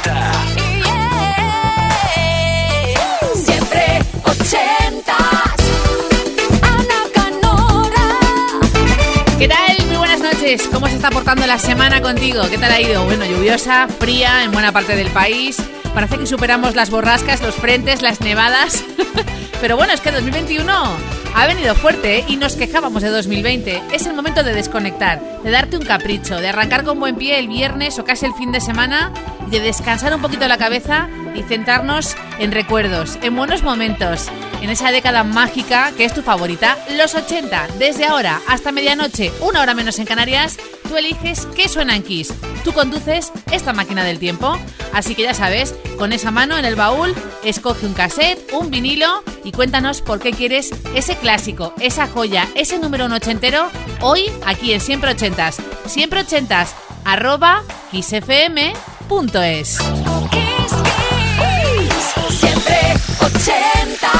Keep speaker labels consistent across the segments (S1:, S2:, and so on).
S1: 80.
S2: Siempre 80. Ana Canora.
S3: ¿Qué tal? Muy buenas noches. ¿Cómo se está portando la semana contigo? ¿Qué tal ha ido? Bueno, lluviosa, fría en buena parte del país. Parece que superamos las borrascas, los frentes, las nevadas. Pero bueno, es que 2021 ha venido fuerte ¿eh? y nos quejábamos de 2020. Es el momento de desconectar, de darte un capricho, de arrancar con buen pie el viernes o casi el fin de semana y de descansar un poquito la cabeza y centrarnos en recuerdos, en buenos momentos, en esa década mágica que es tu favorita, los 80. Desde ahora hasta medianoche, una hora menos en Canarias, tú eliges qué suena en Kiss. Tú conduces esta máquina del tiempo. Así que ya sabes, con esa mano en el baúl, escoge un cassette, un vinilo y cuéntanos por qué quieres ese clásico, esa joya, ese número un ochentero, hoy aquí en Siempre Ochentas. Siempre Ochentas, arroba kissfm.es.
S2: Kiss, Kiss. Siempre 80.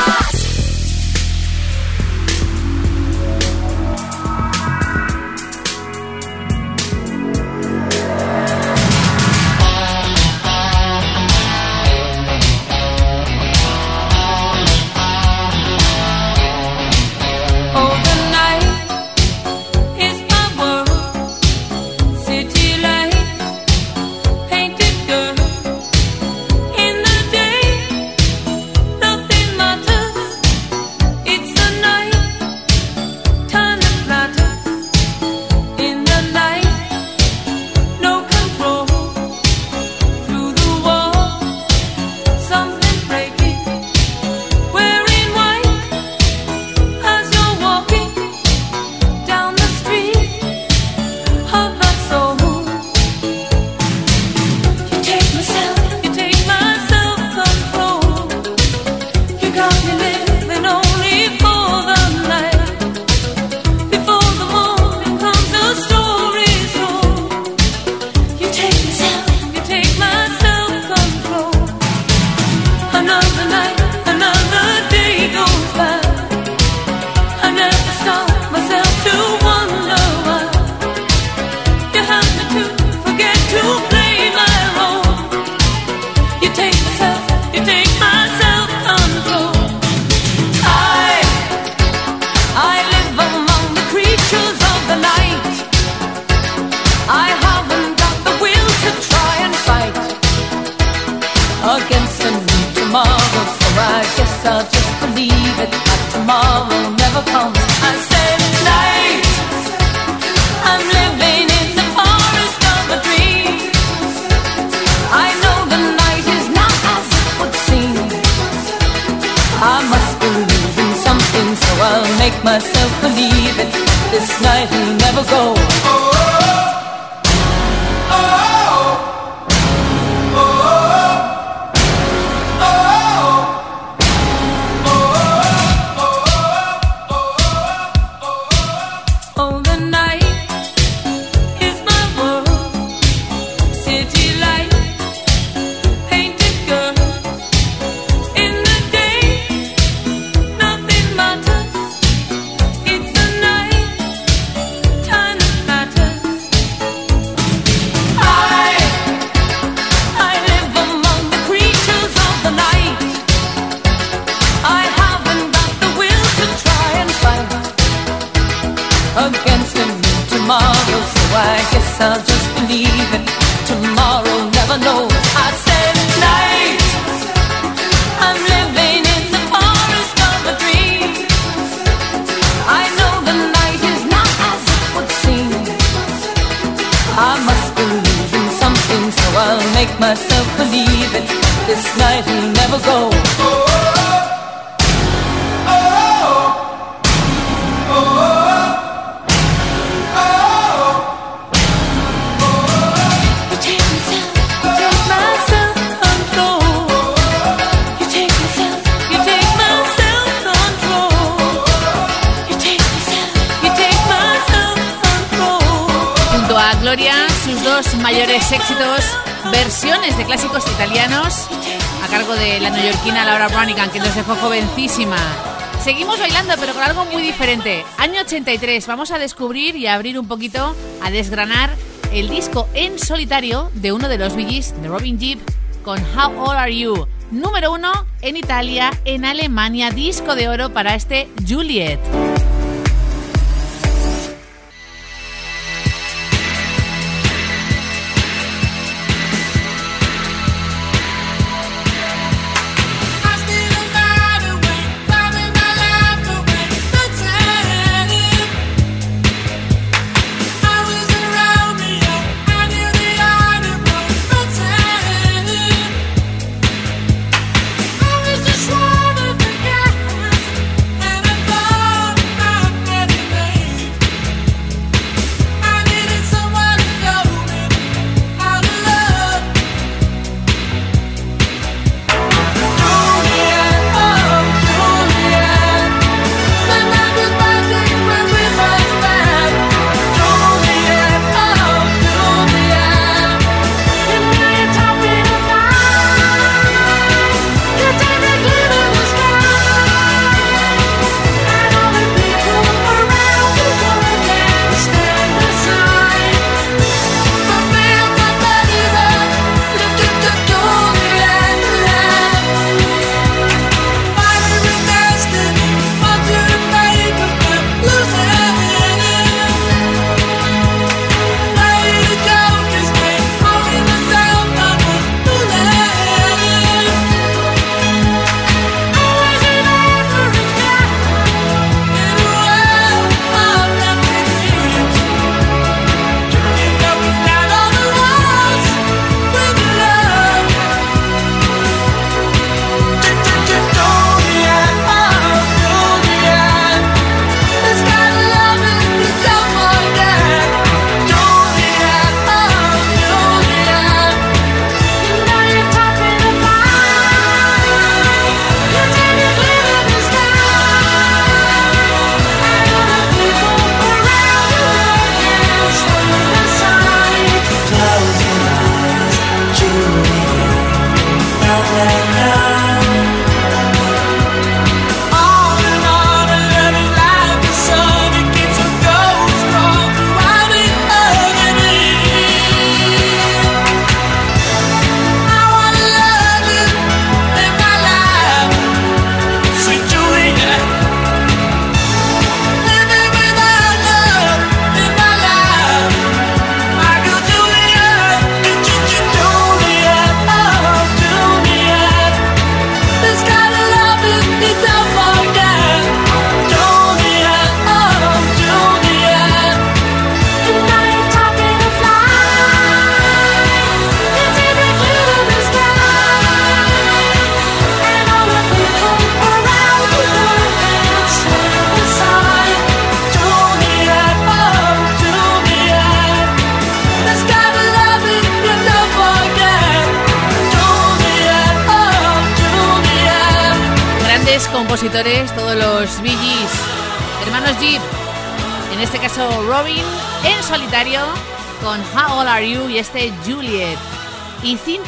S3: Año 83, vamos a descubrir y abrir un poquito, a desgranar el disco en solitario de uno de los Bee Gees, de Robin Gibb,
S2: con How Old Are You? Número uno en Italia, en Alemania, disco de oro para este Juliet.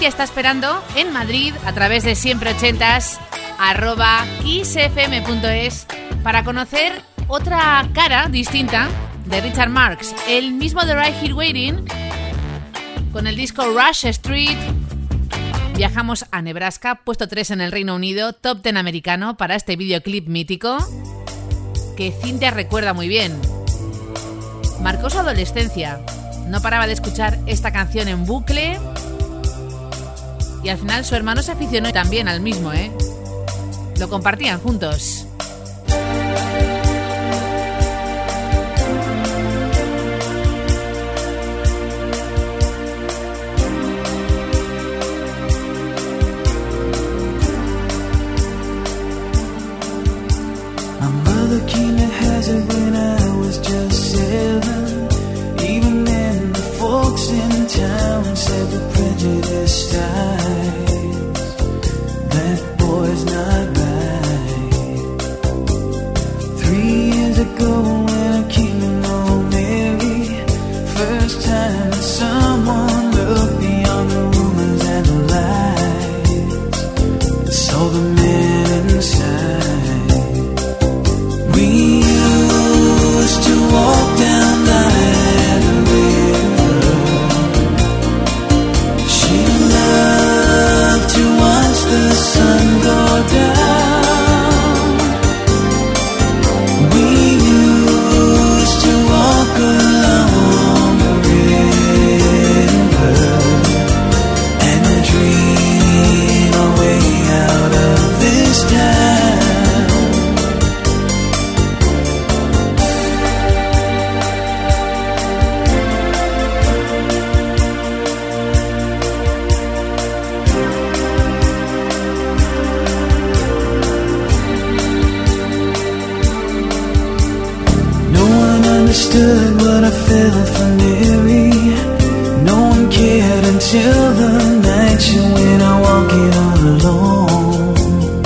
S2: Está esperando en Madrid a través de siempre ochentas arroba kissfm.es para conocer otra cara distinta de Richard Marx, el mismo de Right Here Waiting, con el disco Rush Street. Viajamos a Nebraska, puesto 3 en el Reino Unido, top 10 americano para este videoclip mítico que Cintia recuerda muy bien. Marcó su adolescencia, no paraba de escuchar esta canción en bucle y al final su hermano se aficionó también al mismo, ¿eh? Lo compartían juntos.
S1: once prejudiced eyes. That boy's not right. Three years ago when I came to know Mary, first time in summer. but I felt familiar. No one cared until the night you went out walking all alone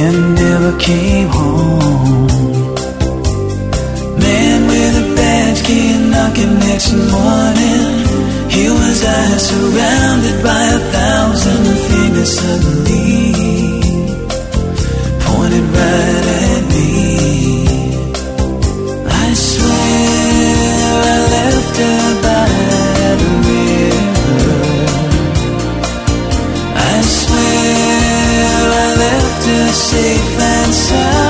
S1: and never came home. Man with a badge came knocking next morning. He was I surrounded by a thousand fingers suddenly pointed right at. Safe and sound.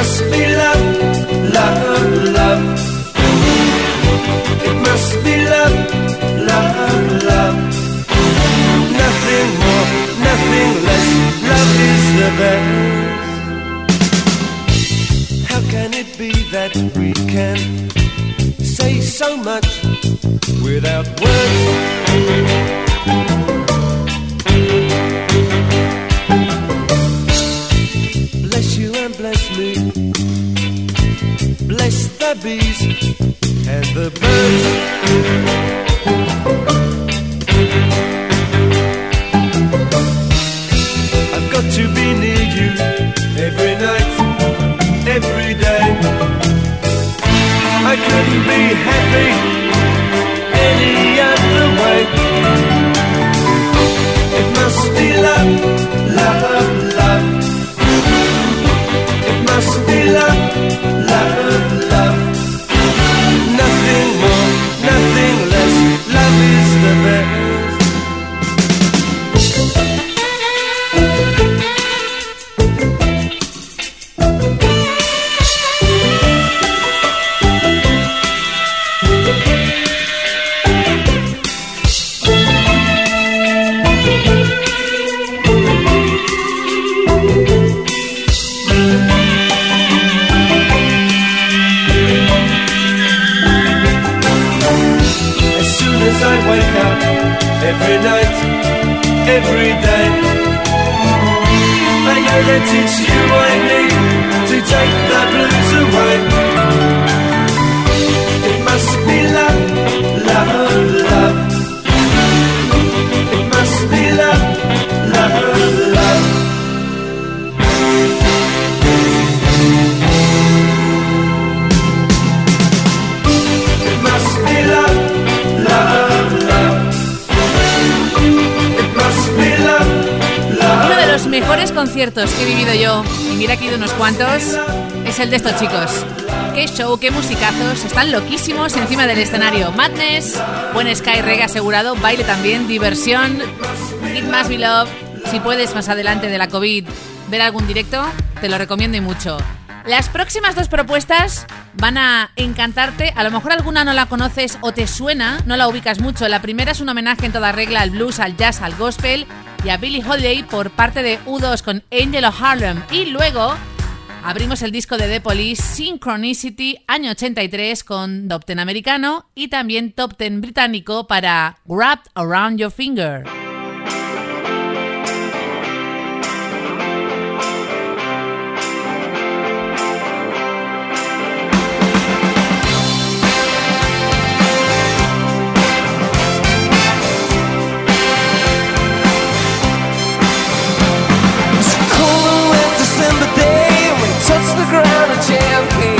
S4: Must be love, love, love. It must be love, love, love. Nothing more, nothing less. Love is the best. How can it be that we can say so much without words? Bees and the birds. I've got to be near you every night, every day. I couldn't be happy any other way. It must be love, to teach you I need to take
S3: mejores conciertos que he vivido yo, y mira que he unos cuantos, es el de estos chicos. Qué show, qué musicazos, están loquísimos encima del escenario. Madness, buen Sky Reggae asegurado, baile también, diversión. It must be love. Si puedes más adelante de la COVID ver algún directo, te lo recomiendo y mucho. Las próximas dos propuestas van a encantarte. A lo mejor alguna no la conoces o te suena, no la ubicas mucho. La primera es un homenaje en toda regla al blues, al jazz, al gospel y a Billie Holiday por parte de U2 con Angel of Harlem. Y luego abrimos el disco de The Police Synchronicity año 83 con Top Ten americano y también Top Ten británico para Wrapped Around Your Finger.
S4: The ground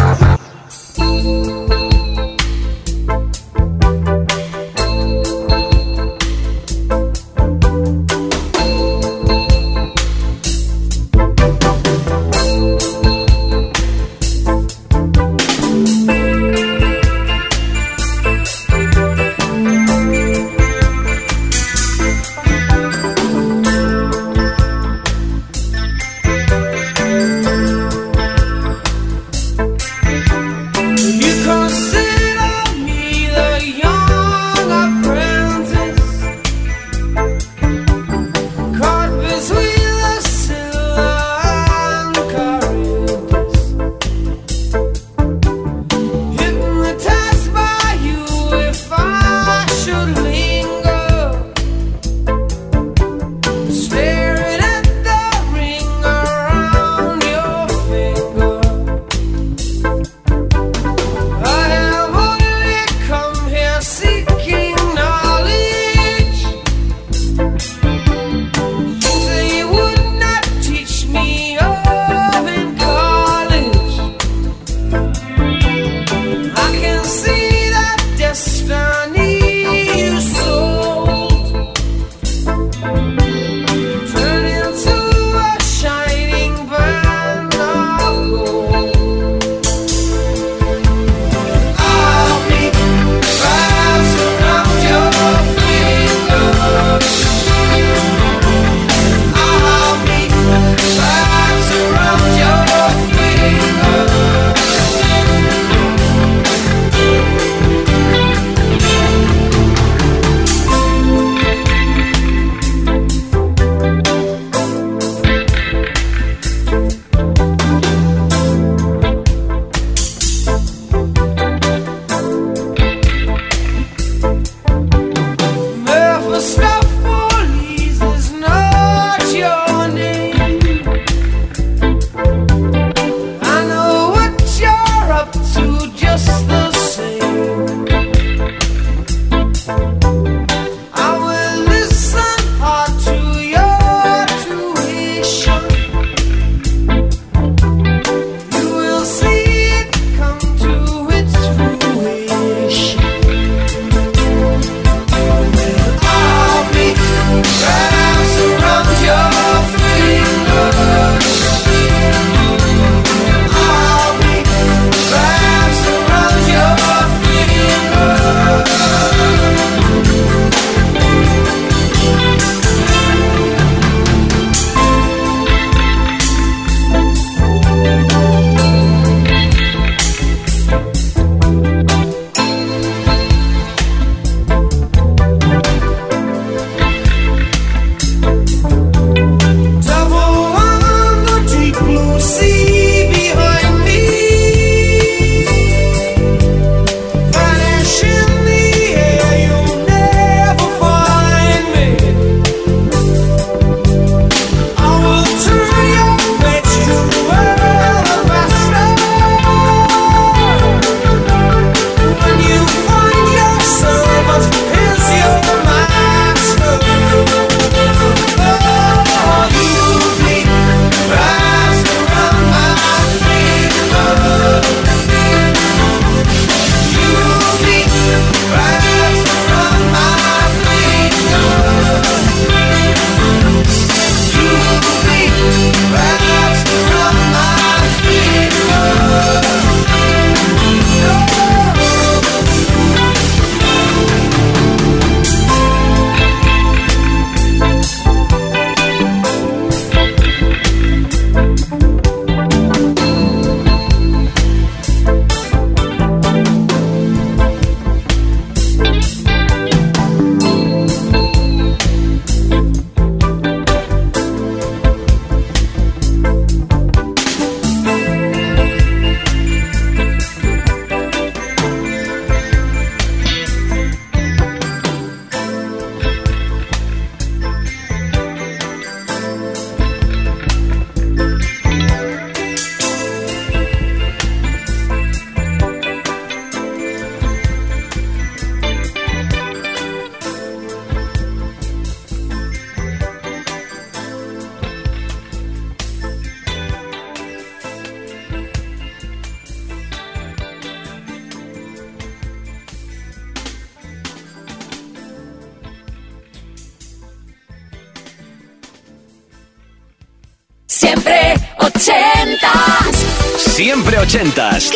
S5: ochentas.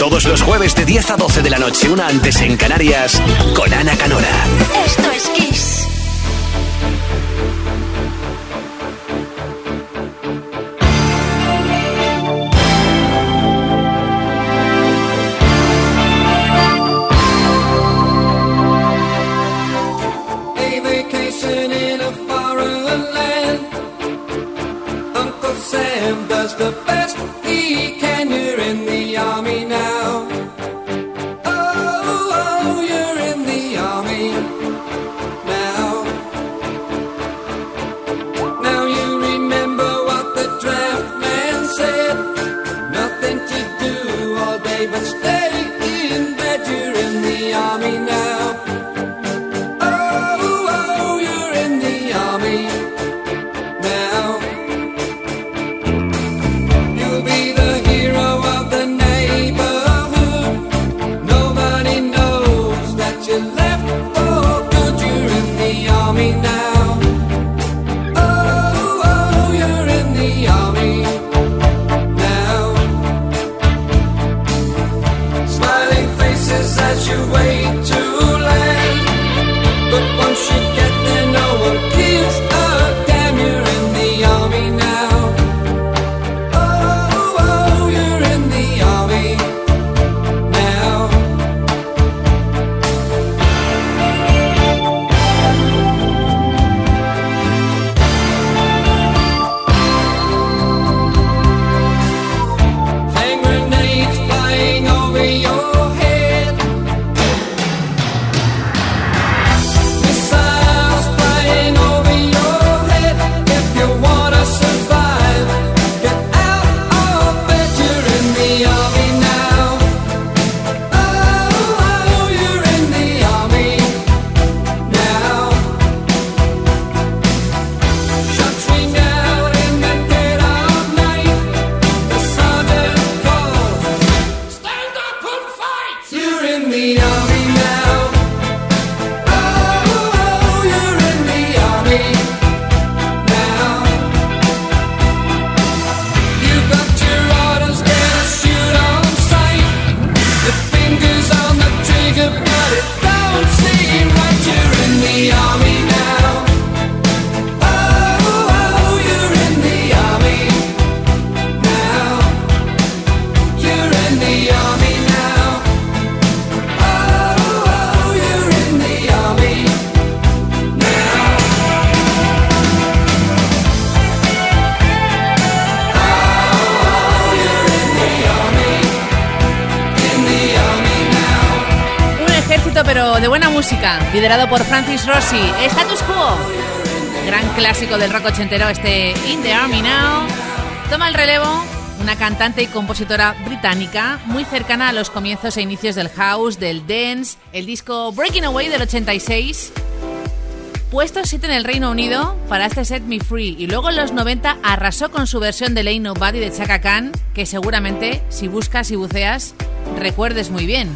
S6: Todos los jueves de 10 a 12 de la noche, una antes en Canarias, con Ana Canora.
S5: Esto es Kiss.
S7: Uncle Sam does the best he can.
S3: liderado por Francis Rossi. Status Quo, gran clásico del rock ochentero, este In the Army Now. Toma el relevo una cantante y compositora británica muy cercana a los comienzos e inicios del house, del dance, el disco Breaking Away del 86. Puesto 7 en el Reino Unido para este Set Me Free y luego en los 90 arrasó con su versión de Lay Nobody de Chaka Khan, que seguramente si buscas y buceas recuerdes muy bien.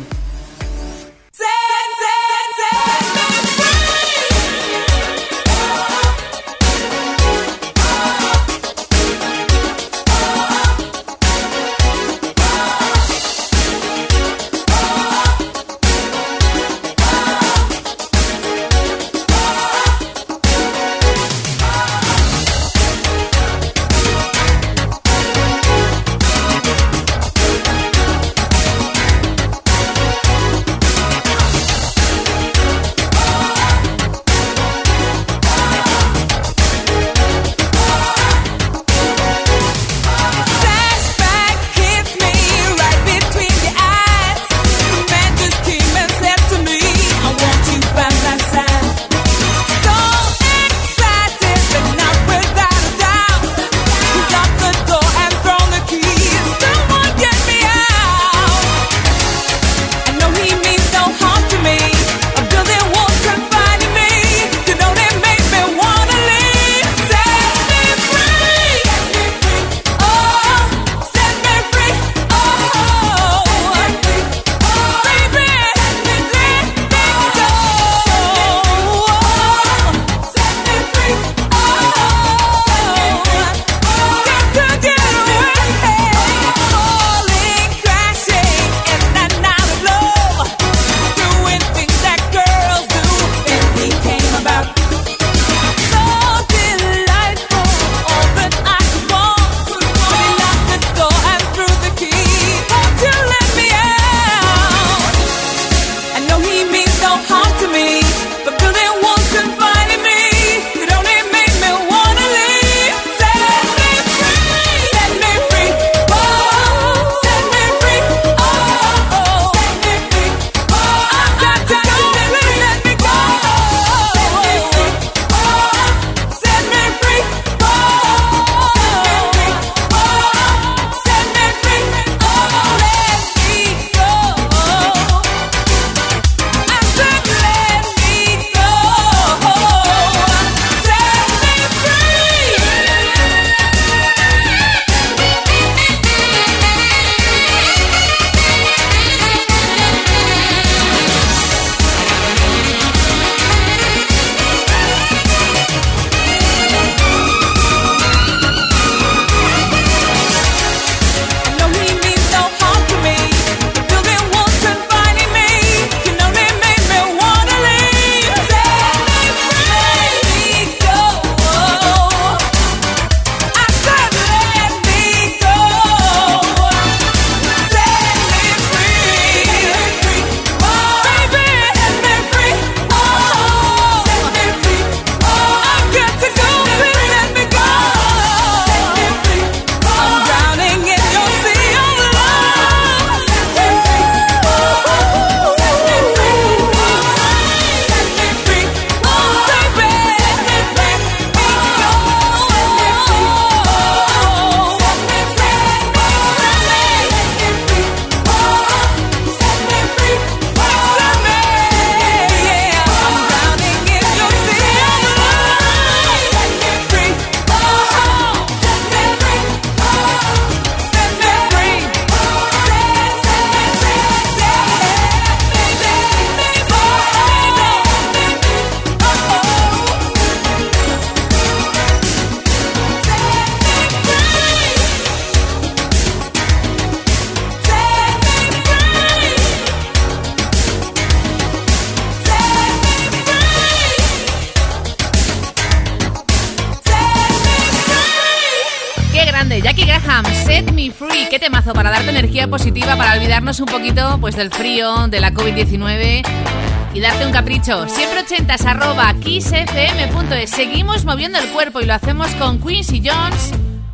S8: Para darte energía positiva, para olvidarnos un poquito pues del frío, de la COVID-19 y darte un capricho. Siempre ochentas arroba kissfm.es. Seguimos moviendo el cuerpo y lo hacemos con Quincy Jones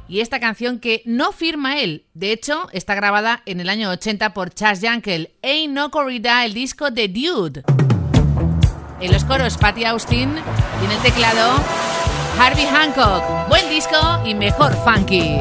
S8: y esta canción que no firma él. De hecho, está grabada en el año 80 por Chas Yankel. Ain't No Corrida, el disco de Dude. En los coros, Patty Austin y en el teclado, Harvey Hancock. Buen disco y mejor funky.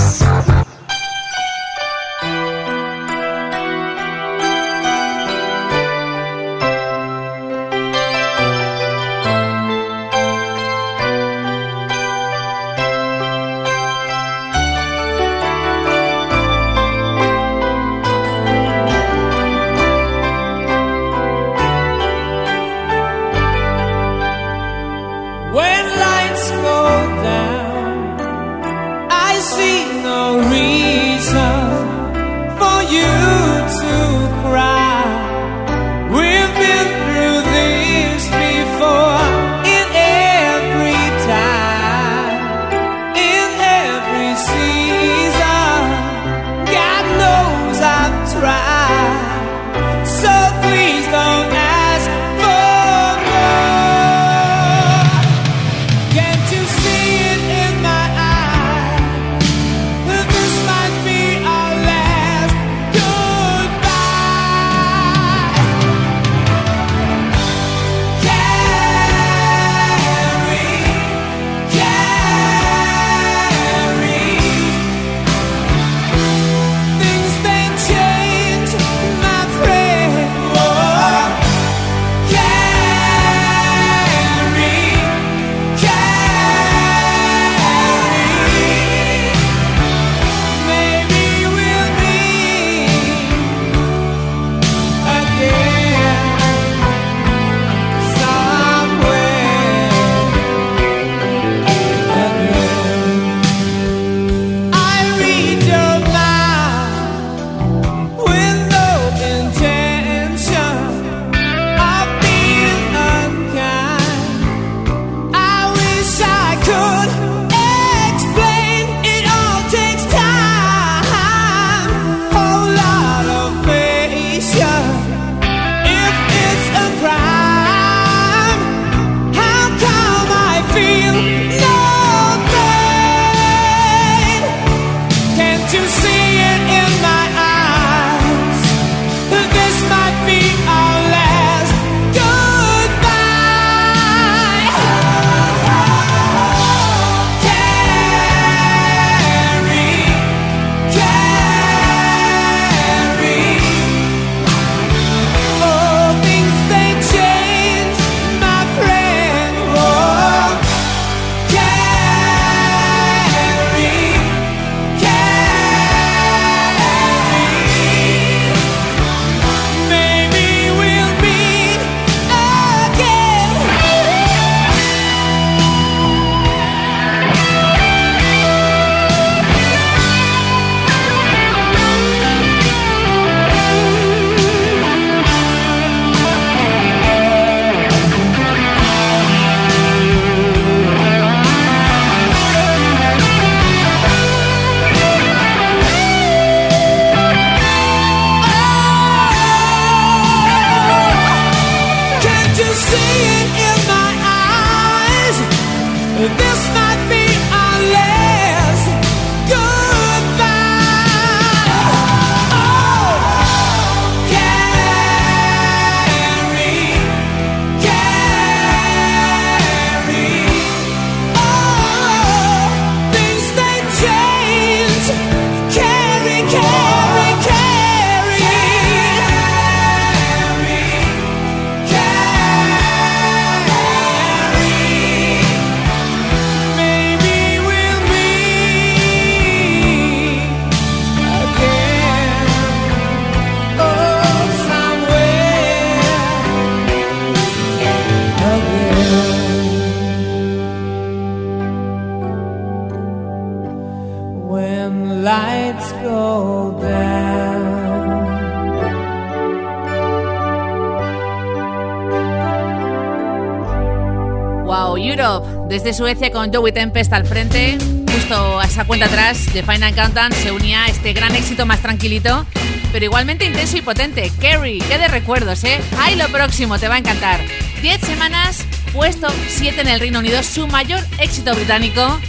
S3: Desde Suecia con Joey Tempest al frente, justo a esa cuenta atrás de Final Countdown se unía este gran éxito más tranquilito, pero igualmente intenso y potente. Kerry, qué de recuerdos, ¿eh? Ahí lo próximo, te va a encantar. 10 semanas, puesto 7 en el Reino Unido, su mayor éxito británico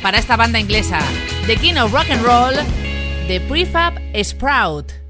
S3: para esta banda inglesa. The King of Rock and Roll, The Prefab Sprout.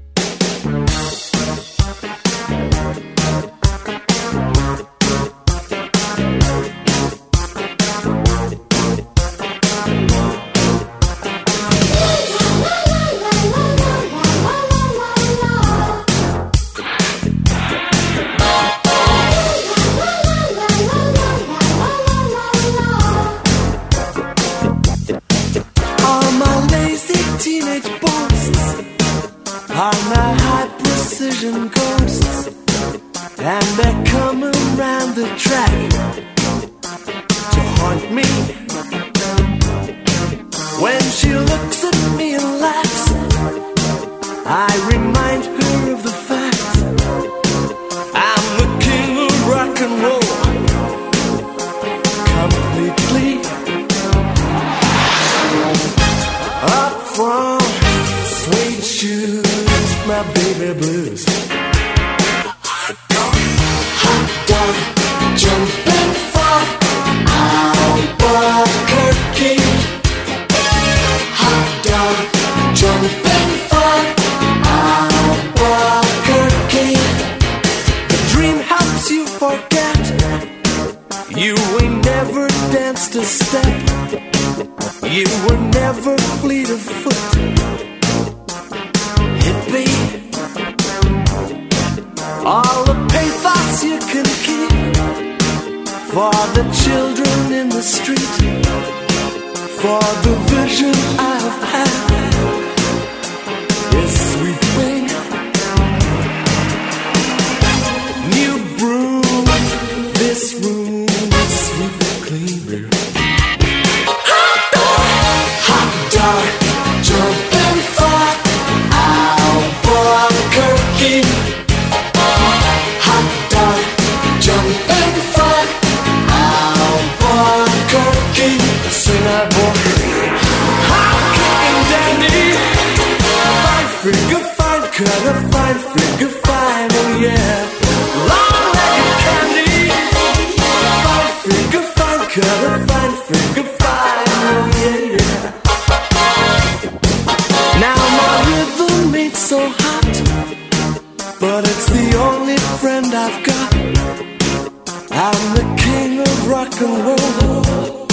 S4: the
S9: king of rock and roll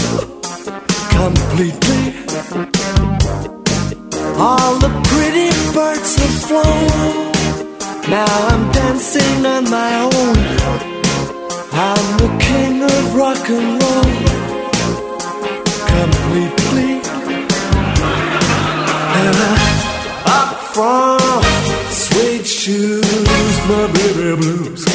S9: completely. All the pretty birds have flown. Now I'm dancing on my own. I'm the king of rock and roll completely. And I, up from suede shoes, my baby blues.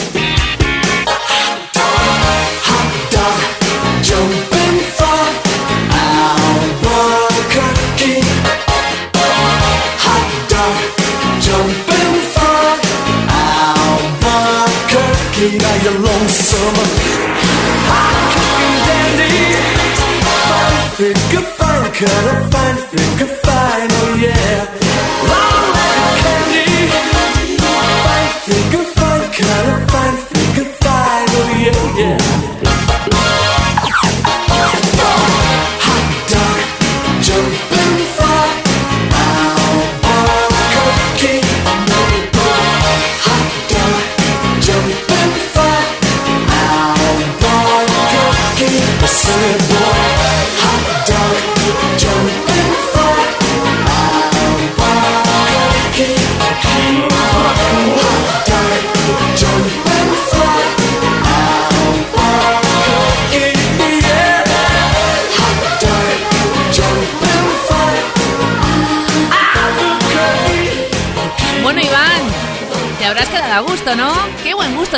S4: gonna find you can find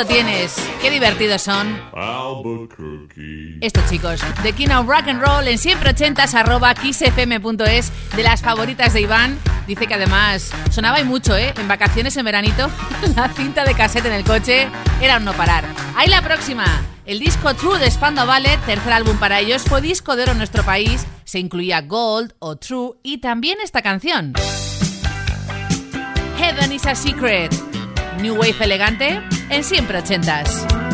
S4: lo tienes. Qué divertidos son. Esto, chicos, de Kino Rock and Roll en siempre80. arroba kissfm.es de las favoritas de Iván. Dice que además sonaba y mucho, ¿eh? En vacaciones en veranito, la cinta de cassette en el coche era un no parar. Ahí la próxima. El disco True de Spando Ballet, tercer álbum para ellos, fue disco de oro en nuestro país. Se incluía Gold o True y también esta canción. Heaven is a Secret. New Wave elegante en Siempre Ochentas.